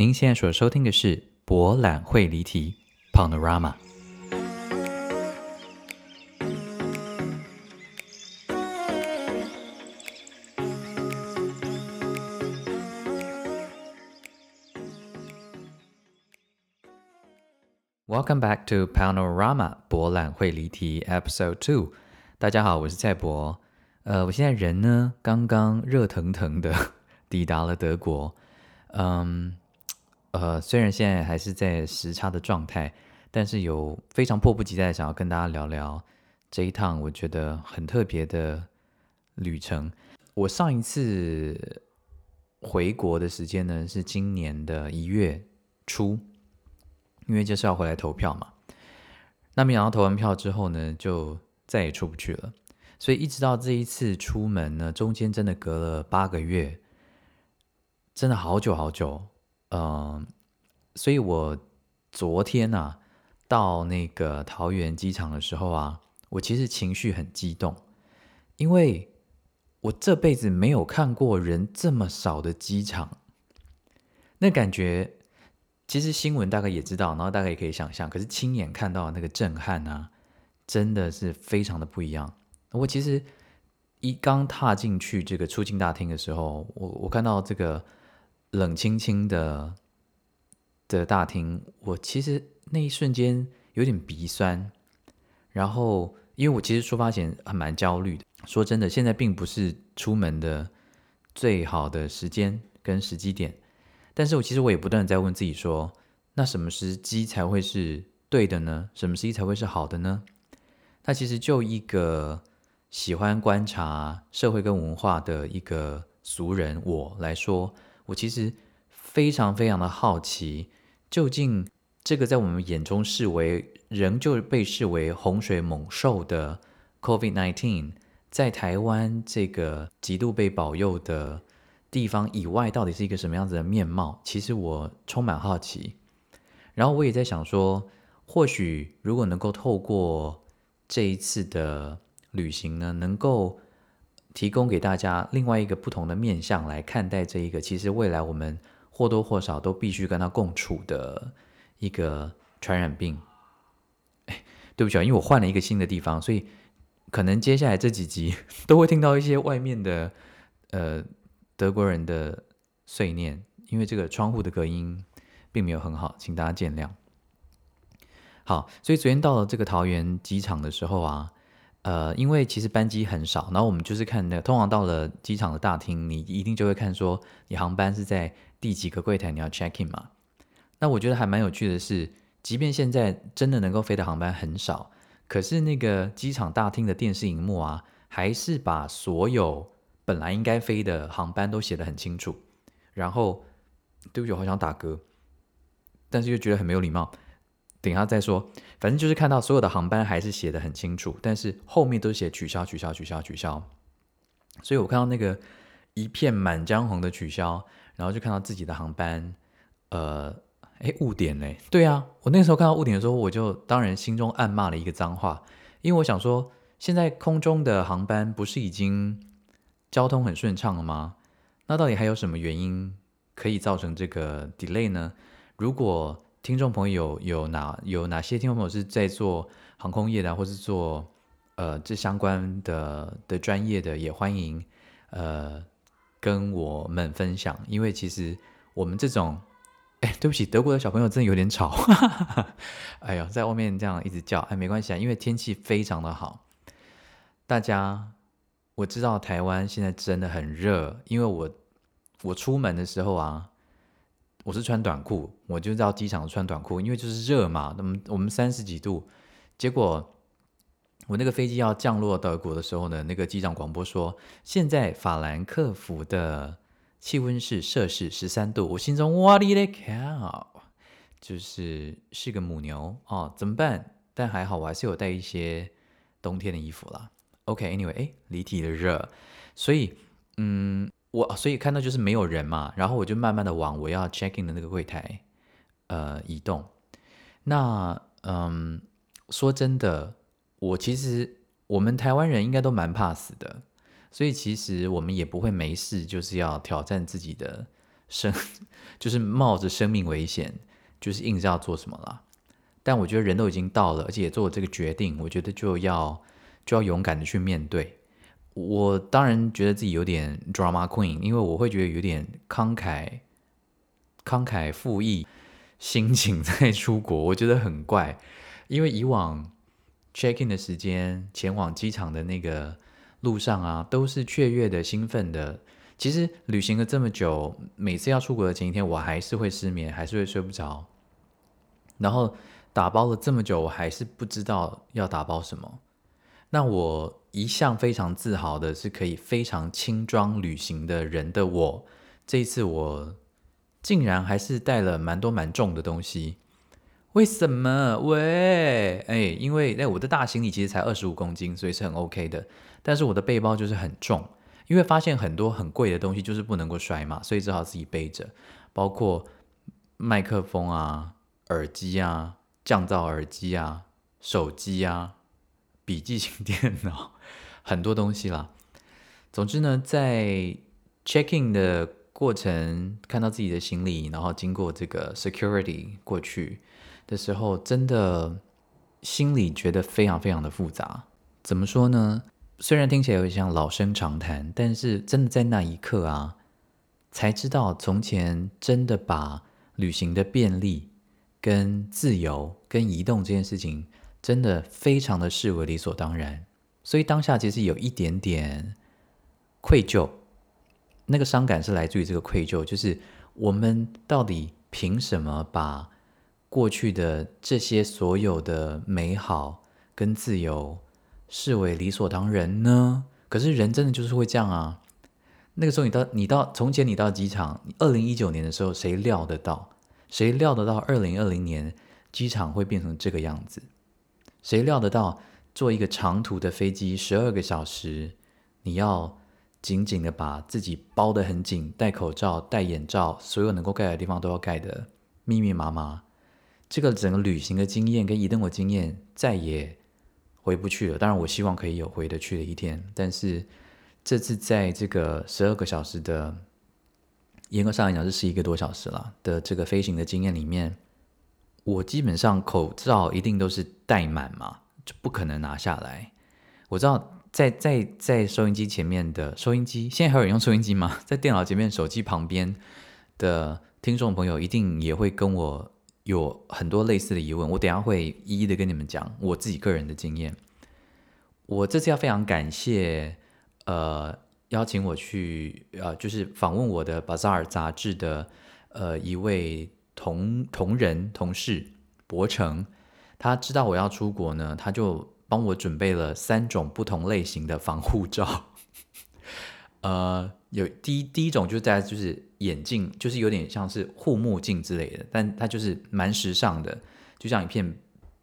您现在所收听的是《博览会离题》（Panorama）。Welcome back to Panorama 博览会离题 Episode Two。大家好，我是蔡博。呃，我现在人呢，刚刚热腾腾的 抵达了德国。嗯，呃，虽然现在还是在时差的状态，但是有非常迫不及待想要跟大家聊聊这一趟我觉得很特别的旅程。我上一次回国的时间呢，是今年的一月初。因为就是要回来投票嘛，那没想到投完票之后呢，就再也出不去了。所以一直到这一次出门呢，中间真的隔了八个月，真的好久好久。嗯，所以我昨天呐到那个桃园机场的时候啊，我其实情绪很激动，因为我这辈子没有看过人这么少的机场，那感觉。其实新闻大概也知道，然后大概也可以想象，可是亲眼看到那个震撼啊，真的是非常的不一样。我其实一刚踏进去这个出境大厅的时候，我我看到这个冷清清的的大厅，我其实那一瞬间有点鼻酸。然后，因为我其实出发前还蛮焦虑的，说真的，现在并不是出门的最好的时间跟时机点。但是我其实我也不断的在问自己说，那什么时机才会是对的呢？什么时机才会是好的呢？那其实就一个喜欢观察社会跟文化的一个俗人我来说，我其实非常非常的好奇，究竟这个在我们眼中视为仍旧被视为洪水猛兽的 COVID-19，在台湾这个极度被保佑的。地方以外到底是一个什么样子的面貌？其实我充满好奇，然后我也在想说，或许如果能够透过这一次的旅行呢，能够提供给大家另外一个不同的面向来看待这一个，其实未来我们或多或少都必须跟它共处的一个传染病。哎，对不起啊，因为我换了一个新的地方，所以可能接下来这几集都会听到一些外面的呃。德国人的碎念，因为这个窗户的隔音并没有很好，请大家见谅。好，所以昨天到了这个桃园机场的时候啊，呃，因为其实班机很少，然后我们就是看那个，通常到了机场的大厅，你一定就会看说，你航班是在第几个柜台，你要 check in 嘛。那我觉得还蛮有趣的是，即便现在真的能够飞的航班很少，可是那个机场大厅的电视荧幕啊，还是把所有。本来应该飞的航班都写得很清楚，然后对不起，我好想打嗝，但是又觉得很没有礼貌，等一下再说。反正就是看到所有的航班还是写的很清楚，但是后面都写取消、取消、取消、取消。所以我看到那个一片满江红的取消，然后就看到自己的航班，呃，哎，误点嘞。对啊，我那时候看到误点的时候，我就当然心中暗骂了一个脏话，因为我想说，现在空中的航班不是已经。交通很顺畅了吗？那到底还有什么原因可以造成这个 delay 呢？如果听众朋友有哪有哪些听众朋友是在做航空业的，或是做呃这相关的的专业的，也欢迎呃跟我们分享。因为其实我们这种，哎，对不起，德国的小朋友真的有点吵，哎呦，在外面这样一直叫，哎，没关系啊，因为天气非常的好，大家。我知道台湾现在真的很热，因为我我出门的时候啊，我是穿短裤，我就到机场穿短裤，因为就是热嘛。那么我们三十几度，结果我那个飞机要降落德国的时候呢，那个机长广播说，现在法兰克福的气温是摄氏十三度。我心中哇哩嘞靠，就是是个母牛哦，怎么办？但还好，我还是有带一些冬天的衣服啦。OK，Anyway，哎，离体的热，所以，嗯，我所以看到就是没有人嘛，然后我就慢慢的往我要 check in 的那个柜台，呃，移动。那，嗯，说真的，我其实我们台湾人应该都蛮怕死的，所以其实我们也不会没事就是要挑战自己的生，就是冒着生命危险，就是硬是要做什么啦。但我觉得人都已经到了，而且也做了这个决定，我觉得就要就要勇敢的去面对。我当然觉得自己有点 drama queen，因为我会觉得有点慷慨慷慨赴义心情在出国，我觉得很怪，因为以往 check in 的时间，前往机场的那个路上啊，都是雀跃的、兴奋的。其实旅行了这么久，每次要出国的前一天，我还是会失眠，还是会睡不着。然后打包了这么久，我还是不知道要打包什么。那我一向非常自豪的是可以非常轻装旅行的人的我，这一次我竟然还是带了蛮多蛮重的东西。为什么？喂，哎，因为哎我的大行李其实才二十五公斤，所以是很 OK 的。但是我的背包就是很重，因为发现很多很贵的东西就是不能够摔嘛，所以只好自己背着，包括麦克风啊、耳机啊、降噪耳机啊、手机啊。笔记型电脑，很多东西啦。总之呢，在 checking 的过程，看到自己的行李，然后经过这个 security 过去的时候，真的心里觉得非常非常的复杂。怎么说呢？虽然听起来有点像老生常谈，但是真的在那一刻啊，才知道从前真的把旅行的便利、跟自由、跟移动这件事情。真的非常的视为理所当然，所以当下其实有一点点愧疚，那个伤感是来自于这个愧疚，就是我们到底凭什么把过去的这些所有的美好跟自由视为理所当然呢？可是人真的就是会这样啊！那个时候你到你到从前你到机场，二零一九年的时候，谁料得到？谁料得到二零二零年机场会变成这个样子？谁料得到，坐一个长途的飞机十二个小时，你要紧紧的把自己包得很紧，戴口罩、戴眼罩，所有能够盖的地方都要盖的密密麻麻。这个整个旅行的经验跟移动的经验再也回不去了。当然，我希望可以有回得去的一天，但是这次在这个十二个小时的，严格上来讲是十一个多小时了的这个飞行的经验里面。我基本上口罩一定都是戴满嘛，就不可能拿下来。我知道在在在收音机前面的收音机，现在还有人用收音机吗？在电脑前面、手机旁边的听众朋友，一定也会跟我有很多类似的疑问。我等下会一一的跟你们讲我自己个人的经验。我这次要非常感谢，呃，邀请我去呃，就是访问我的《Bazaar》杂志的呃一位。同同仁同事博成，他知道我要出国呢，他就帮我准备了三种不同类型的防护罩。呃，有第一第一种就是在就是眼镜，就是有点像是护目镜之类的，但它就是蛮时尚的，就像一片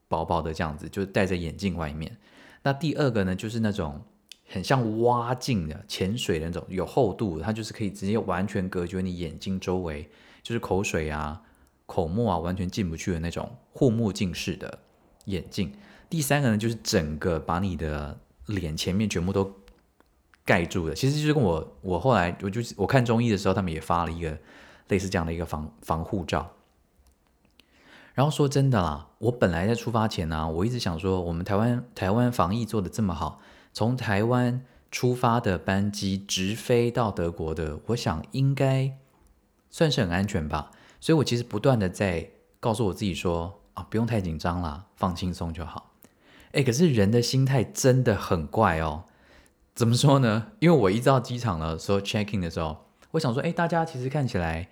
薄薄的这样子，就戴在眼镜外面。那第二个呢，就是那种很像蛙镜的潜水的那种，有厚度，它就是可以直接完全隔绝你眼睛周围，就是口水啊。口沫啊，完全进不去的那种护目镜式的眼镜。第三个呢，就是整个把你的脸前面全部都盖住的。其实就是跟我我后来我就是我看中医的时候，他们也发了一个类似这样的一个防防护罩。然后说真的啦，我本来在出发前呢，我一直想说，我们台湾台湾防疫做的这么好，从台湾出发的班机直飞到德国的，我想应该算是很安全吧。所以我其实不断的在告诉我自己说啊，不用太紧张啦，放轻松就好。哎，可是人的心态真的很怪哦。怎么说呢？因为我一到机场的时候 check in 的时候，我想说，哎，大家其实看起来，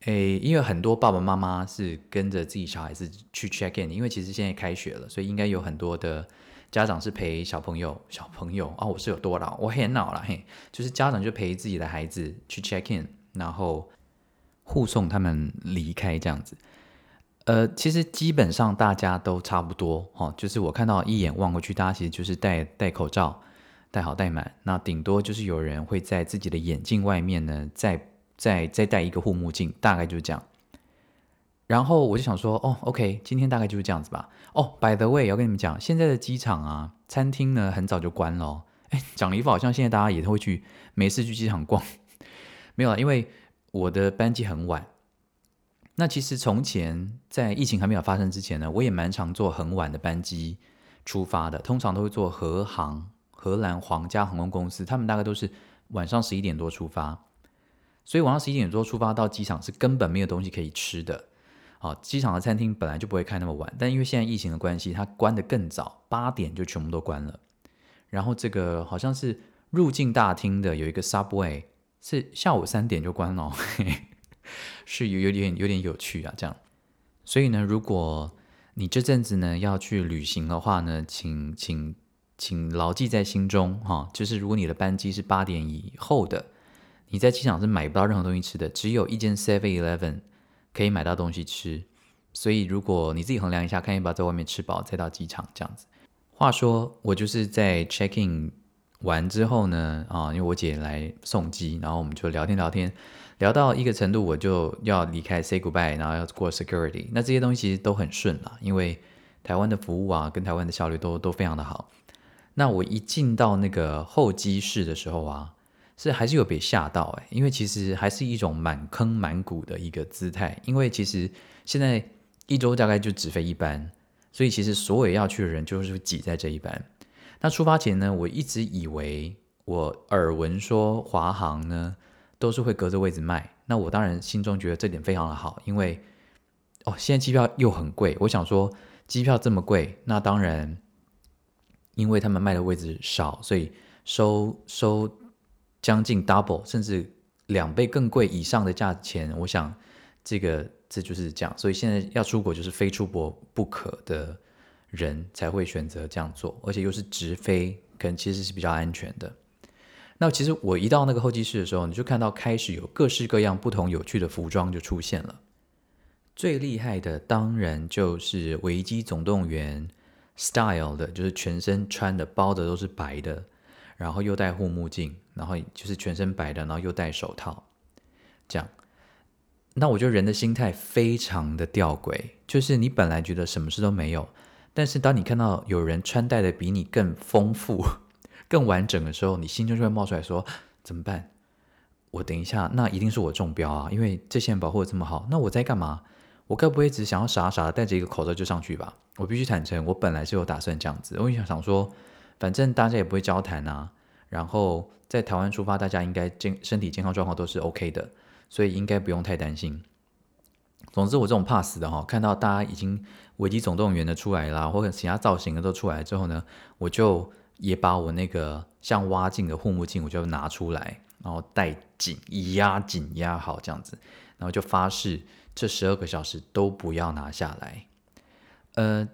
哎，因为很多爸爸妈妈是跟着自己小孩子去 check in，因为其实现在开学了，所以应该有很多的家长是陪小朋友，小朋友啊，我是有多老？我很老了嘿，就是家长就陪自己的孩子去 check in，然后。护送他们离开这样子，呃，其实基本上大家都差不多哦，就是我看到一眼望过去，大家其实就是戴戴口罩，戴好戴满，那顶多就是有人会在自己的眼镜外面呢，再再再戴一个护目镜，大概就是这样。然后我就想说，哦，OK，今天大概就是这样子吧。哦，By the way，要跟你们讲，现在的机场啊，餐厅呢很早就关了。哎，讲了一副好像现在大家也都会去没事去机场逛，没有啊，因为。我的班机很晚。那其实从前在疫情还没有发生之前呢，我也蛮常坐很晚的班机出发的，通常都会坐荷航，荷兰皇家航空公司，他们大概都是晚上十一点多出发，所以晚上十一点多出发到机场是根本没有东西可以吃的。好，机场的餐厅本来就不会开那么晚，但因为现在疫情的关系，它关得更早，八点就全部都关了。然后这个好像是入境大厅的有一个 Subway，是下午三点就关了。是有有点有点有趣啊，这样。所以呢，如果你这阵子呢要去旅行的话呢，请请请牢记在心中哈，就是如果你的班机是八点以后的，你在机场是买不到任何东西吃的，只有一间 Seven Eleven 可以买到东西吃。所以如果你自己衡量一下，看要不要在外面吃饱再到机场这样子。话说，我就是在 check in 完之后呢，啊，因为我姐来送机，然后我们就聊天聊天。聊到一个程度，我就要离开，say goodbye，然后要过 security。那这些东西都很顺啦，因为台湾的服务啊，跟台湾的效率都都非常的好。那我一进到那个候机室的时候啊，是还是有被吓到哎，因为其实还是一种满坑满谷的一个姿态。因为其实现在一周大概就只飞一班，所以其实所有要去的人就是挤在这一班。那出发前呢，我一直以为我耳闻说华航呢。都是会隔着位置卖，那我当然心中觉得这点非常的好，因为哦，现在机票又很贵，我想说机票这么贵，那当然，因为他们卖的位置少，所以收收将近 double 甚至两倍更贵以上的价钱，我想这个这就是这样，所以现在要出国就是非出国不可的人才会选择这样做，而且又是直飞，可能其实是比较安全的。那其实我一到那个候机室的时候，你就看到开始有各式各样不同有趣的服装就出现了。最厉害的当然就是《维基总动员》style 的，就是全身穿的包的都是白的，然后又戴护目镜，然后就是全身白的，然后又戴手套，这样。那我觉得人的心态非常的吊诡，就是你本来觉得什么事都没有，但是当你看到有人穿戴的比你更丰富。更完整的时候，你心中就会冒出来说：“怎么办？我等一下，那一定是我中标啊！因为这些人保护的这么好，那我在干嘛？我该不会只想要傻傻的戴着一个口罩就上去吧？我必须坦诚，我本来是有打算这样子。我就想想说，反正大家也不会交谈啊，然后在台湾出发，大家应该健身体健康状况都是 OK 的，所以应该不用太担心。总之，我这种怕死的哈，看到大家已经危机总动员的出来啦，或者其他造型的都出来之后呢，我就。也把我那个像挖镜的护目镜，我就拿出来，然后戴紧压紧压好这样子，然后就发誓这十二个小时都不要拿下来。呃，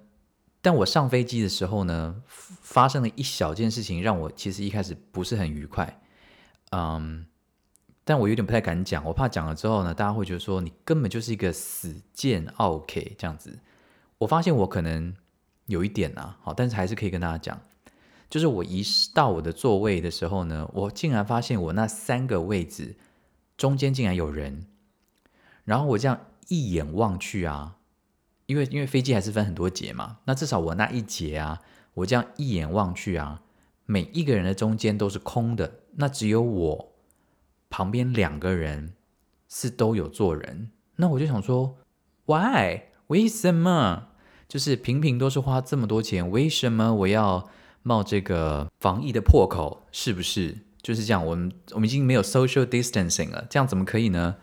但我上飞机的时候呢，发生了一小件事情，让我其实一开始不是很愉快。嗯，但我有点不太敢讲，我怕讲了之后呢，大家会觉得说你根本就是一个死贱 OK 这样子。我发现我可能有一点啊，好，但是还是可以跟大家讲。就是我一到我的座位的时候呢，我竟然发现我那三个位置中间竟然有人，然后我这样一眼望去啊，因为因为飞机还是分很多节嘛，那至少我那一节啊，我这样一眼望去啊，每一个人的中间都是空的，那只有我旁边两个人是都有坐人，那我就想说，Why？为什么？就是平平都是花这么多钱，为什么我要？冒这个防疫的破口，是不是就是这样？我们我们已经没有 social distancing 了，这样怎么可以呢？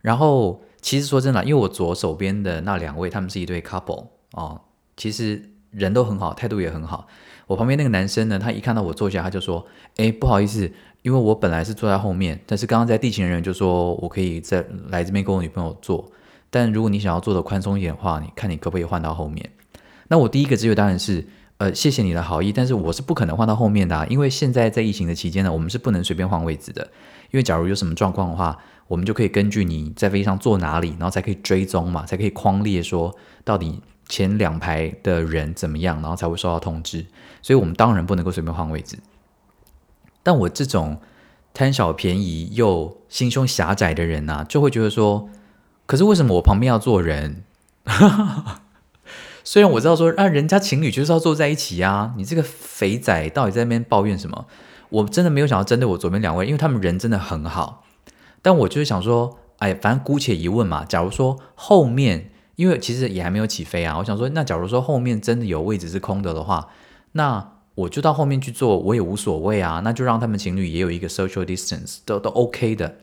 然后，其实说真的，因为我左手边的那两位，他们是一对 couple 哦，其实人都很好，态度也很好。我旁边那个男生呢，他一看到我坐下，他就说：“哎，不好意思，因为我本来是坐在后面，但是刚刚在地勤的人就说我可以在来这边跟我女朋友坐，但如果你想要坐的宽松一点的话，你看你可不可以换到后面？”那我第一个直觉当然是。呃，谢谢你的好意，但是我是不可能换到后面的啊，因为现在在疫情的期间呢，我们是不能随便换位置的。因为假如有什么状况的话，我们就可以根据你在飞机上坐哪里，然后才可以追踪嘛，才可以框列说到底前两排的人怎么样，然后才会收到通知。所以我们当然不能够随便换位置。但我这种贪小便宜又心胸狭窄的人呢，就会觉得说，可是为什么我旁边要坐人？虽然我知道说，啊，人家情侣就是要坐在一起呀，你这个肥仔到底在那边抱怨什么？我真的没有想要针对我左边两位，因为他们人真的很好。但我就是想说，哎，反正姑且一问嘛。假如说后面，因为其实也还没有起飞啊，我想说，那假如说后面真的有位置是空的的话，那我就到后面去坐，我也无所谓啊。那就让他们情侣也有一个 social distance，都都 OK 的。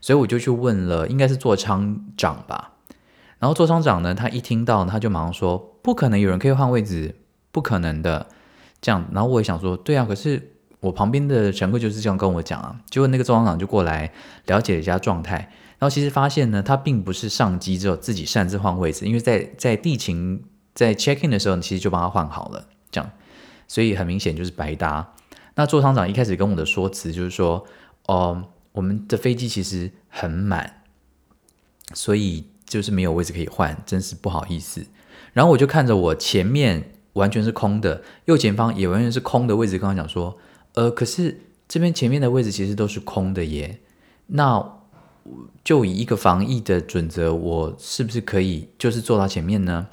所以我就去问了，应该是座舱长吧。然后座舱长呢，他一听到，他就马上说：“不可能有人可以换位置，不可能的。”这样，然后我也想说：“对啊，可是我旁边的乘客就是这样跟我讲啊。”结果那个座舱长就过来了解了一下状态，然后其实发现呢，他并不是上机之后自己擅自换位置，因为在在地勤在 check in 的时候，其实就帮他换好了。所以很明显就是白搭。那座舱长一开始跟我的说辞就是说：“哦。”我们的飞机其实很满，所以就是没有位置可以换，真是不好意思。然后我就看着我前面完全是空的，右前方也完全是空的位置，跟他讲说：“呃，可是这边前面的位置其实都是空的耶。那就以一个防疫的准则，我是不是可以就是坐到前面呢？”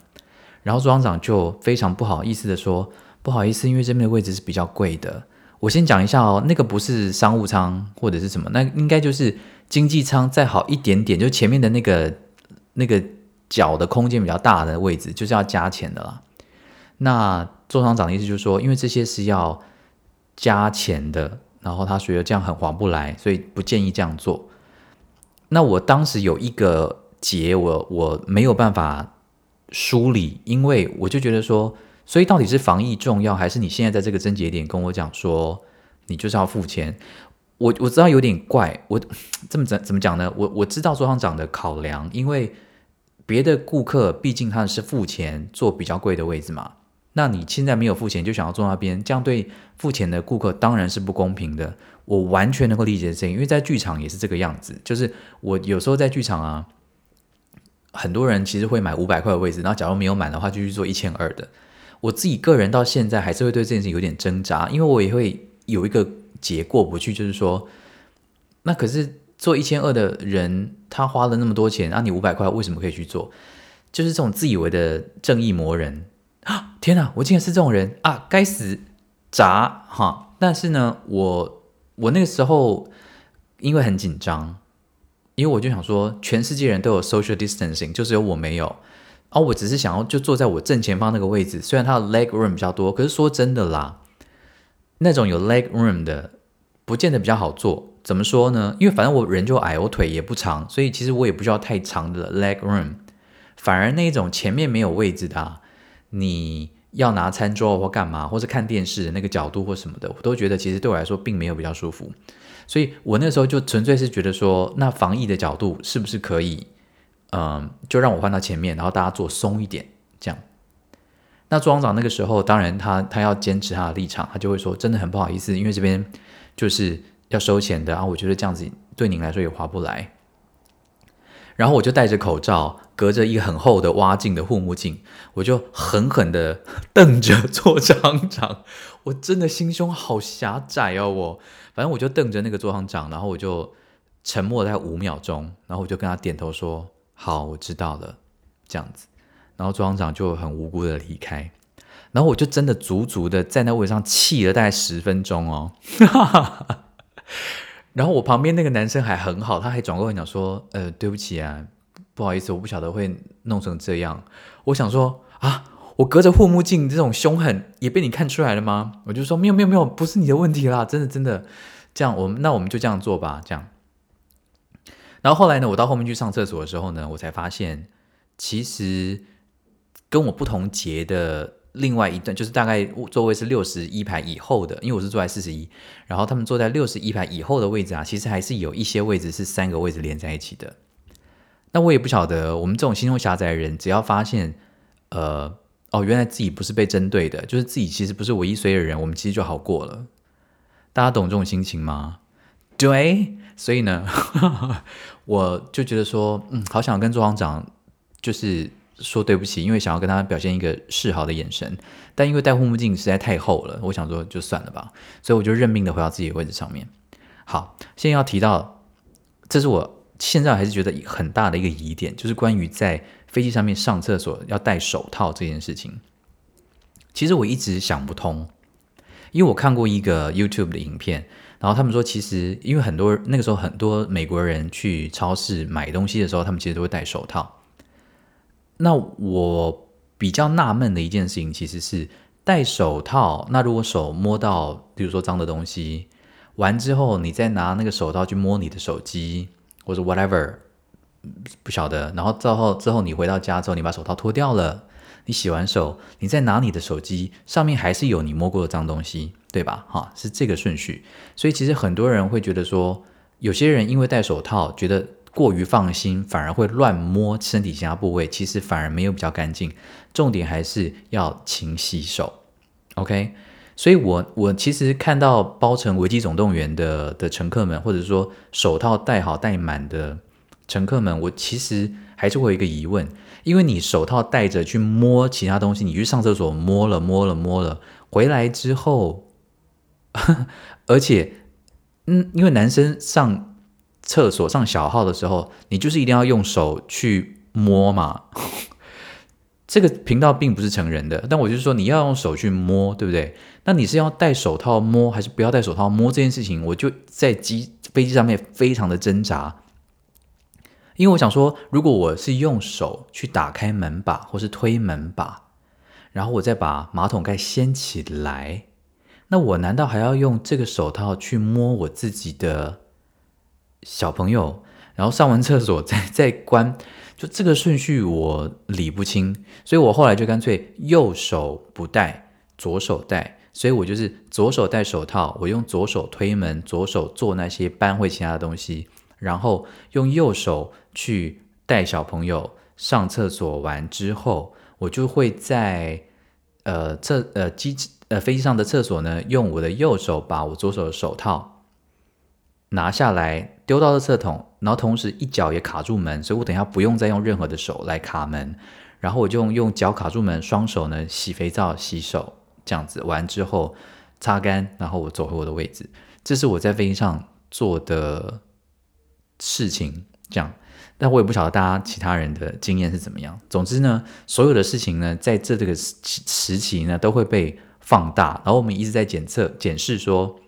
然后庄长就非常不好意思的说：“不好意思，因为这边的位置是比较贵的。”我先讲一下哦，那个不是商务舱或者是什么，那应该就是经济舱再好一点点，就前面的那个那个脚的空间比较大的位置，就是要加钱的啦。那座舱长的意思就是说，因为这些是要加钱的，然后他觉得这样很划不来，所以不建议这样做。那我当时有一个结，我我没有办法梳理，因为我就觉得说。所以到底是防疫重要，还是你现在在这个症结点跟我讲说你就是要付钱？我我知道有点怪，我 这么怎怎么讲呢？我我知道桌上长的考量，因为别的顾客毕竟他是付钱坐比较贵的位置嘛。那你现在没有付钱就想要坐那边，这样对付钱的顾客当然是不公平的。我完全能够理解这，因为在剧场也是这个样子，就是我有时候在剧场啊，很多人其实会买五百块的位置，然后假如没有满的话，就去做一千二的。我自己个人到现在还是会对这件事有点挣扎，因为我也会有一个结过不去，就是说，那可是做一千二的人，他花了那么多钱，啊，你五百块为什么可以去做？就是这种自以为的正义魔人啊！天哪，我竟然是这种人啊！该死，砸哈！但是呢，我我那个时候因为很紧张，因为我就想说，全世界人都有 social distancing，就只有我没有。哦，我只是想要就坐在我正前方那个位置，虽然它的 leg room 比较多，可是说真的啦，那种有 leg room 的不见得比较好坐。怎么说呢？因为反正我人就矮，我腿也不长，所以其实我也不需要太长的 leg room。反而那种前面没有位置的，你要拿餐桌或干嘛，或是看电视的那个角度或什么的，我都觉得其实对我来说并没有比较舒服。所以我那时候就纯粹是觉得说，那防疫的角度是不是可以？嗯，就让我换到前面，然后大家坐松一点，这样。那庄长那个时候，当然他他要坚持他的立场，他就会说，真的很不好意思，因为这边就是要收钱的啊，我觉得这样子对您来说也划不来。然后我就戴着口罩，隔着一个很厚的挖镜的护目镜，我就狠狠的瞪着座舱长，我真的心胸好狭窄哦，我反正我就瞪着那个座舱长，然后我就沉默了五秒钟，然后我就跟他点头说。好，我知道了，这样子，然后庄长就很无辜的离开，然后我就真的足足的站在位上气了大概十分钟哦，然后我旁边那个男生还很好，他还转过来讲说，呃，对不起啊，不好意思，我不晓得会弄成这样。我想说啊，我隔着护目镜这种凶狠也被你看出来了吗？我就说没有没有没有，不是你的问题啦，真的真的，这样我们那我们就这样做吧，这样。然后后来呢，我到后面去上厕所的时候呢，我才发现，其实跟我不同节的另外一段，就是大概座位是六十一排以后的，因为我是坐在四十一，然后他们坐在六十一排以后的位置啊，其实还是有一些位置是三个位置连在一起的。那我也不晓得，我们这种心胸狭窄的人，只要发现，呃，哦，原来自己不是被针对的，就是自己其实不是唯一衰的人，我们其实就好过了。大家懂这种心情吗？对。所以呢，我就觉得说，嗯，好想跟周行长就是说对不起，因为想要跟他表现一个示好的眼神，但因为戴护目镜实在太厚了，我想说就算了吧，所以我就认命的回到自己的位置上面。好，现在要提到，这是我现在还是觉得很大的一个疑点，就是关于在飞机上面上厕所要戴手套这件事情。其实我一直想不通，因为我看过一个 YouTube 的影片。然后他们说，其实因为很多那个时候很多美国人去超市买东西的时候，他们其实都会戴手套。那我比较纳闷的一件事情，其实是戴手套。那如果手摸到，比如说脏的东西，完之后，你再拿那个手套去摸你的手机或者 whatever，不晓得。然后之后之后你回到家之后，你把手套脱掉了，你洗完手，你再拿你的手机，上面还是有你摸过的脏东西，对吧？哈，是这个顺序。所以其实很多人会觉得说，有些人因为戴手套，觉得。过于放心，反而会乱摸身体其他部位，其实反而没有比较干净。重点还是要勤洗手，OK？所以，我我其实看到包成《危机总动员》的的乘客们，或者说手套戴好戴满的乘客们，我其实还是会有一个疑问：因为你手套戴着去摸其他东西，你去上厕所摸了摸了摸了，回来之后，而且，嗯，因为男生上。厕所上小号的时候，你就是一定要用手去摸嘛。这个频道并不是成人的，但我就是说你要用手去摸，对不对？那你是要戴手套摸，还是不要戴手套摸？这件事情，我就在机飞机上面非常的挣扎，因为我想说，如果我是用手去打开门把或是推门把，然后我再把马桶盖掀起来，那我难道还要用这个手套去摸我自己的？小朋友，然后上完厕所再 再关，就这个顺序我理不清，所以我后来就干脆右手不戴，左手戴，所以我就是左手戴手套，我用左手推门，左手做那些搬回其他的东西，然后用右手去带小朋友上厕所完之后，我就会在呃厕呃机呃飞机上的厕所呢，用我的右手把我左手的手套拿下来。丢到了厕桶，然后同时一脚也卡住门，所以我等下不用再用任何的手来卡门，然后我就用用脚卡住门，双手呢洗肥皂洗手，这样子完之后擦干，然后我走回我的位置。这是我在飞机上做的事情，这样，但我也不晓得大家其他人的经验是怎么样。总之呢，所有的事情呢，在这这个时时期呢，都会被放大，然后我们一直在检测检视说，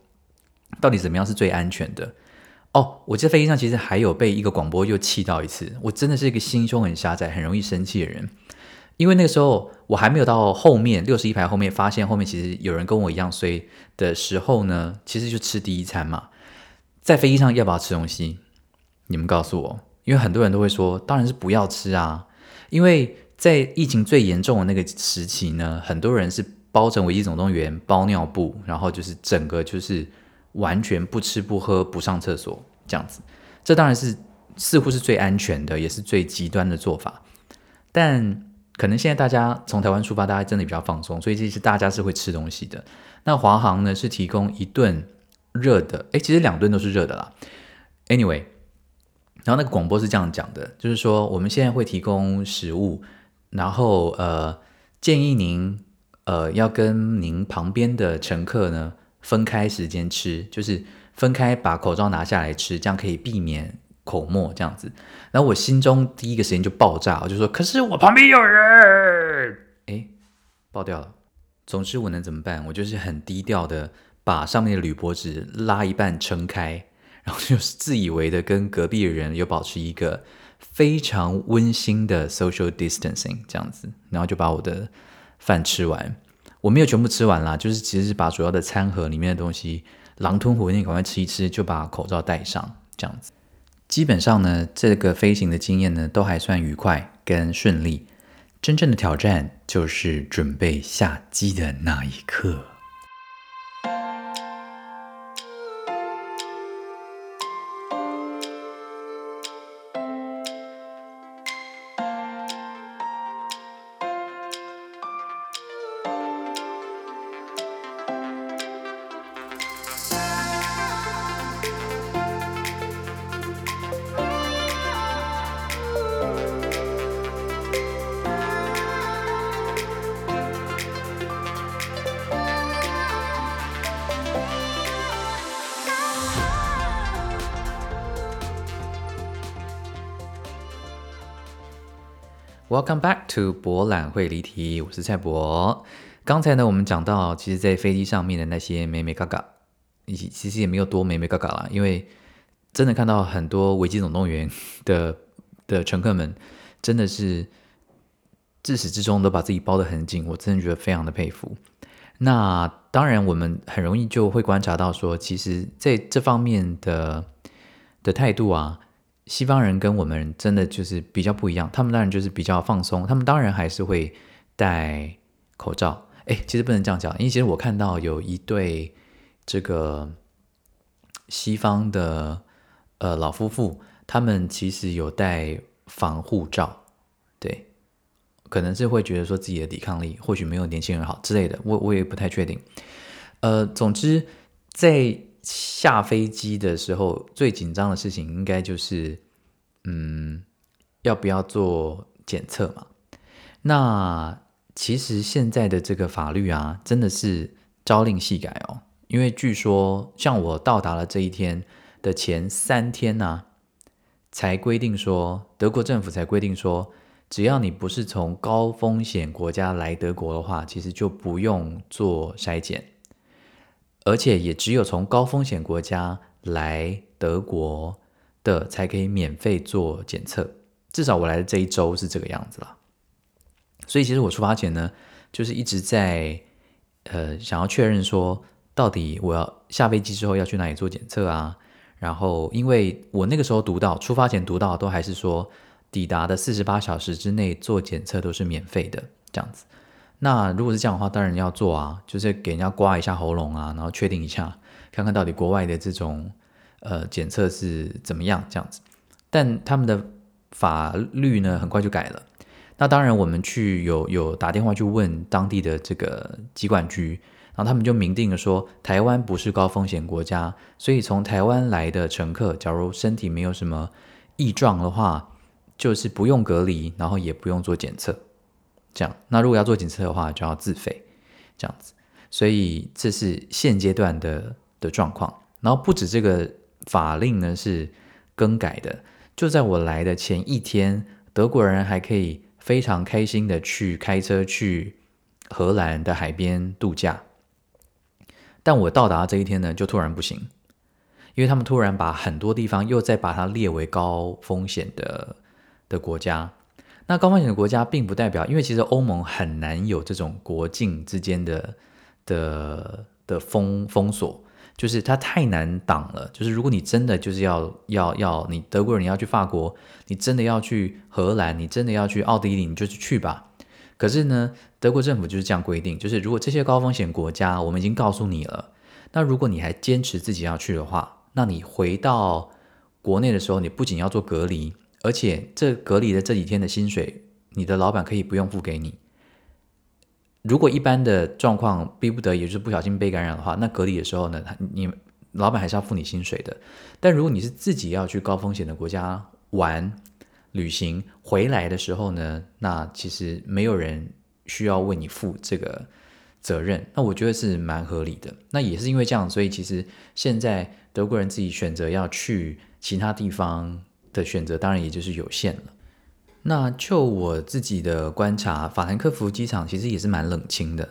到底怎么样是最安全的。哦，我在飞机上其实还有被一个广播又气到一次。我真的是一个心胸很狭窄、很容易生气的人。因为那个时候我还没有到后面六十一排后面，发现后面其实有人跟我一样睡的时候呢，其实就吃第一餐嘛。在飞机上要不要吃东西？你们告诉我，因为很多人都会说，当然是不要吃啊。因为在疫情最严重的那个时期呢，很多人是包成危机总动员包尿布，然后就是整个就是。完全不吃不喝不上厕所这样子，这当然是似乎是最安全的，也是最极端的做法。但可能现在大家从台湾出发，大家真的比较放松，所以其实大家是会吃东西的。那华航呢是提供一顿热的，诶，其实两顿都是热的啦。Anyway，然后那个广播是这样讲的，就是说我们现在会提供食物，然后呃建议您呃要跟您旁边的乘客呢。分开时间吃，就是分开把口罩拿下来吃，这样可以避免口沫这样子。然后我心中第一个时间就爆炸，我就说：“可是我旁边有人。”哎，爆掉了。总之我能怎么办？我就是很低调的把上面的铝箔纸拉一半撑开，然后就是自以为的跟隔壁的人有保持一个非常温馨的 social distancing 这样子，然后就把我的饭吃完。我没有全部吃完啦，就是其实是把主要的餐盒里面的东西狼吞虎咽赶快吃一吃，就把口罩戴上，这样子。基本上呢，这个飞行的经验呢都还算愉快跟顺利。真正的挑战就是准备下机的那一刻。Welcome back to 博览会离题，我是蔡博。刚才呢，我们讲到，其实，在飞机上面的那些美美嘎嘎，其其实也没有多美美嘎嘎啦，因为真的看到很多《危机总动员》的 的乘客们，真的是自始至终都把自己包得很紧，我真的觉得非常的佩服。那当然，我们很容易就会观察到说，其实在这方面的的态度啊，西方人跟我们真的就是比较不一样。他们当然就是比较放松，他们当然还是会戴口罩。哎，其实不能这样讲，因为其实我看到有一对这个西方的呃老夫妇，他们其实有戴防护罩，对，可能是会觉得说自己的抵抗力或许没有年轻人好之类的，我我也不太确定。呃，总之在下飞机的时候，最紧张的事情应该就是嗯，要不要做检测嘛？那。其实现在的这个法律啊，真的是朝令夕改哦。因为据说，像我到达了这一天的前三天呢，才规定说，德国政府才规定说，只要你不是从高风险国家来德国的话，其实就不用做筛检，而且也只有从高风险国家来德国的才可以免费做检测。至少我来的这一周是这个样子了。所以其实我出发前呢，就是一直在呃想要确认说，到底我要下飞机之后要去哪里做检测啊？然后因为我那个时候读到出发前读到都还是说，抵达的四十八小时之内做检测都是免费的这样子。那如果是这样的话，当然要做啊，就是给人家刮一下喉咙啊，然后确定一下，看看到底国外的这种呃检测是怎么样这样子。但他们的法律呢，很快就改了。那当然，我们去有有打电话去问当地的这个疾管局，然后他们就明定了说，台湾不是高风险国家，所以从台湾来的乘客，假如身体没有什么异状的话，就是不用隔离，然后也不用做检测，这样。那如果要做检测的话，就要自费，这样子。所以这是现阶段的的状况。然后不止这个法令呢是更改的，就在我来的前一天，德国人还可以。非常开心的去开车去荷兰的海边度假，但我到达这一天呢，就突然不行，因为他们突然把很多地方又再把它列为高风险的的国家。那高风险的国家并不代表，因为其实欧盟很难有这种国境之间的的的封封锁。就是它太难挡了。就是如果你真的就是要要要你德国人你要去法国，你真的要去荷兰，你真的要去奥地利，你就去吧。可是呢，德国政府就是这样规定，就是如果这些高风险国家我们已经告诉你了，那如果你还坚持自己要去的话，那你回到国内的时候，你不仅要做隔离，而且这隔离的这几天的薪水，你的老板可以不用付给你。如果一般的状况逼不得已，就是不小心被感染的话，那隔离的时候呢，你老板还是要付你薪水的。但如果你是自己要去高风险的国家玩、旅行回来的时候呢，那其实没有人需要为你负这个责任。那我觉得是蛮合理的。那也是因为这样，所以其实现在德国人自己选择要去其他地方的选择，当然也就是有限了。那就我自己的观察，法兰克福机场其实也是蛮冷清的。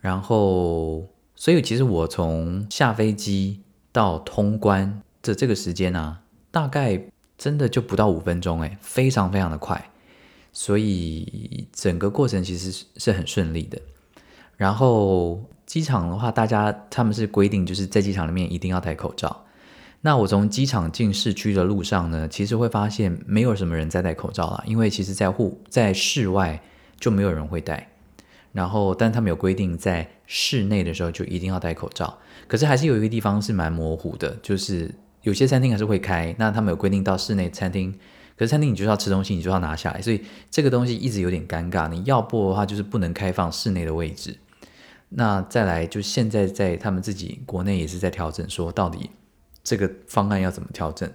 然后，所以其实我从下飞机到通关的这个时间啊，大概真的就不到五分钟，诶，非常非常的快。所以整个过程其实是很顺利的。然后机场的话，大家他们是规定就是在机场里面一定要戴口罩。那我从机场进市区的路上呢，其实会发现没有什么人在戴口罩了，因为其实，在户在室外就没有人会戴。然后，但他们有规定，在室内的时候就一定要戴口罩。可是还是有一个地方是蛮模糊的，就是有些餐厅还是会开。那他们有规定到室内餐厅，可是餐厅你就是要吃东西，你就要拿下来，所以这个东西一直有点尴尬。你要不的话，就是不能开放室内的位置。那再来，就现在在他们自己国内也是在调整，说到底。这个方案要怎么调整？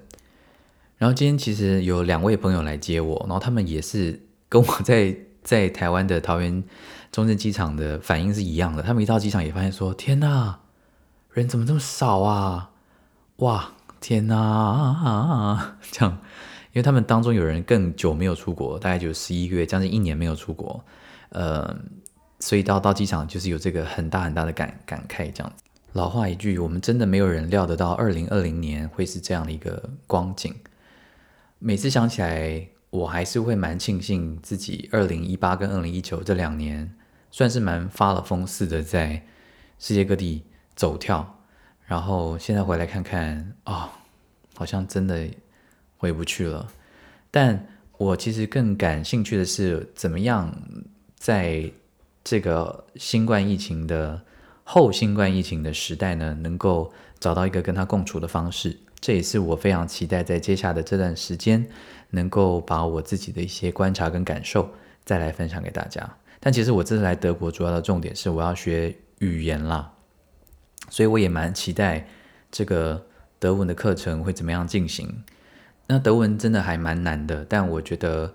然后今天其实有两位朋友来接我，然后他们也是跟我在在台湾的桃园中正机场的反应是一样的。他们一到机场也发现说：“天哪，人怎么这么少啊？哇，天哪！”这样，因为他们当中有人更久没有出国，大概就十一个月，将近一年没有出国，呃，所以到到机场就是有这个很大很大的感感慨这样子。老话一句，我们真的没有人料得到二零二零年会是这样的一个光景。每次想起来，我还是会蛮庆幸自己二零一八跟二零一九这两年算是蛮发了疯似的在世界各地走跳，然后现在回来看看啊，好像真的回不去了。但我其实更感兴趣的是，怎么样在这个新冠疫情的。后新冠疫情的时代呢，能够找到一个跟他共处的方式，这也是我非常期待在接下来的这段时间，能够把我自己的一些观察跟感受再来分享给大家。但其实我这次来德国主要的重点是我要学语言啦，所以我也蛮期待这个德文的课程会怎么样进行。那德文真的还蛮难的，但我觉得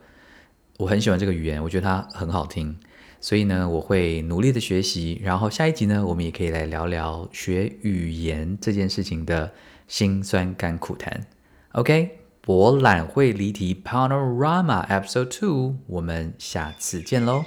我很喜欢这个语言，我觉得它很好听。所以呢，我会努力的学习，然后下一集呢，我们也可以来聊聊学语言这件事情的辛酸甘苦谈。OK，博览会离题 Panorama Episode Two，我们下次见喽。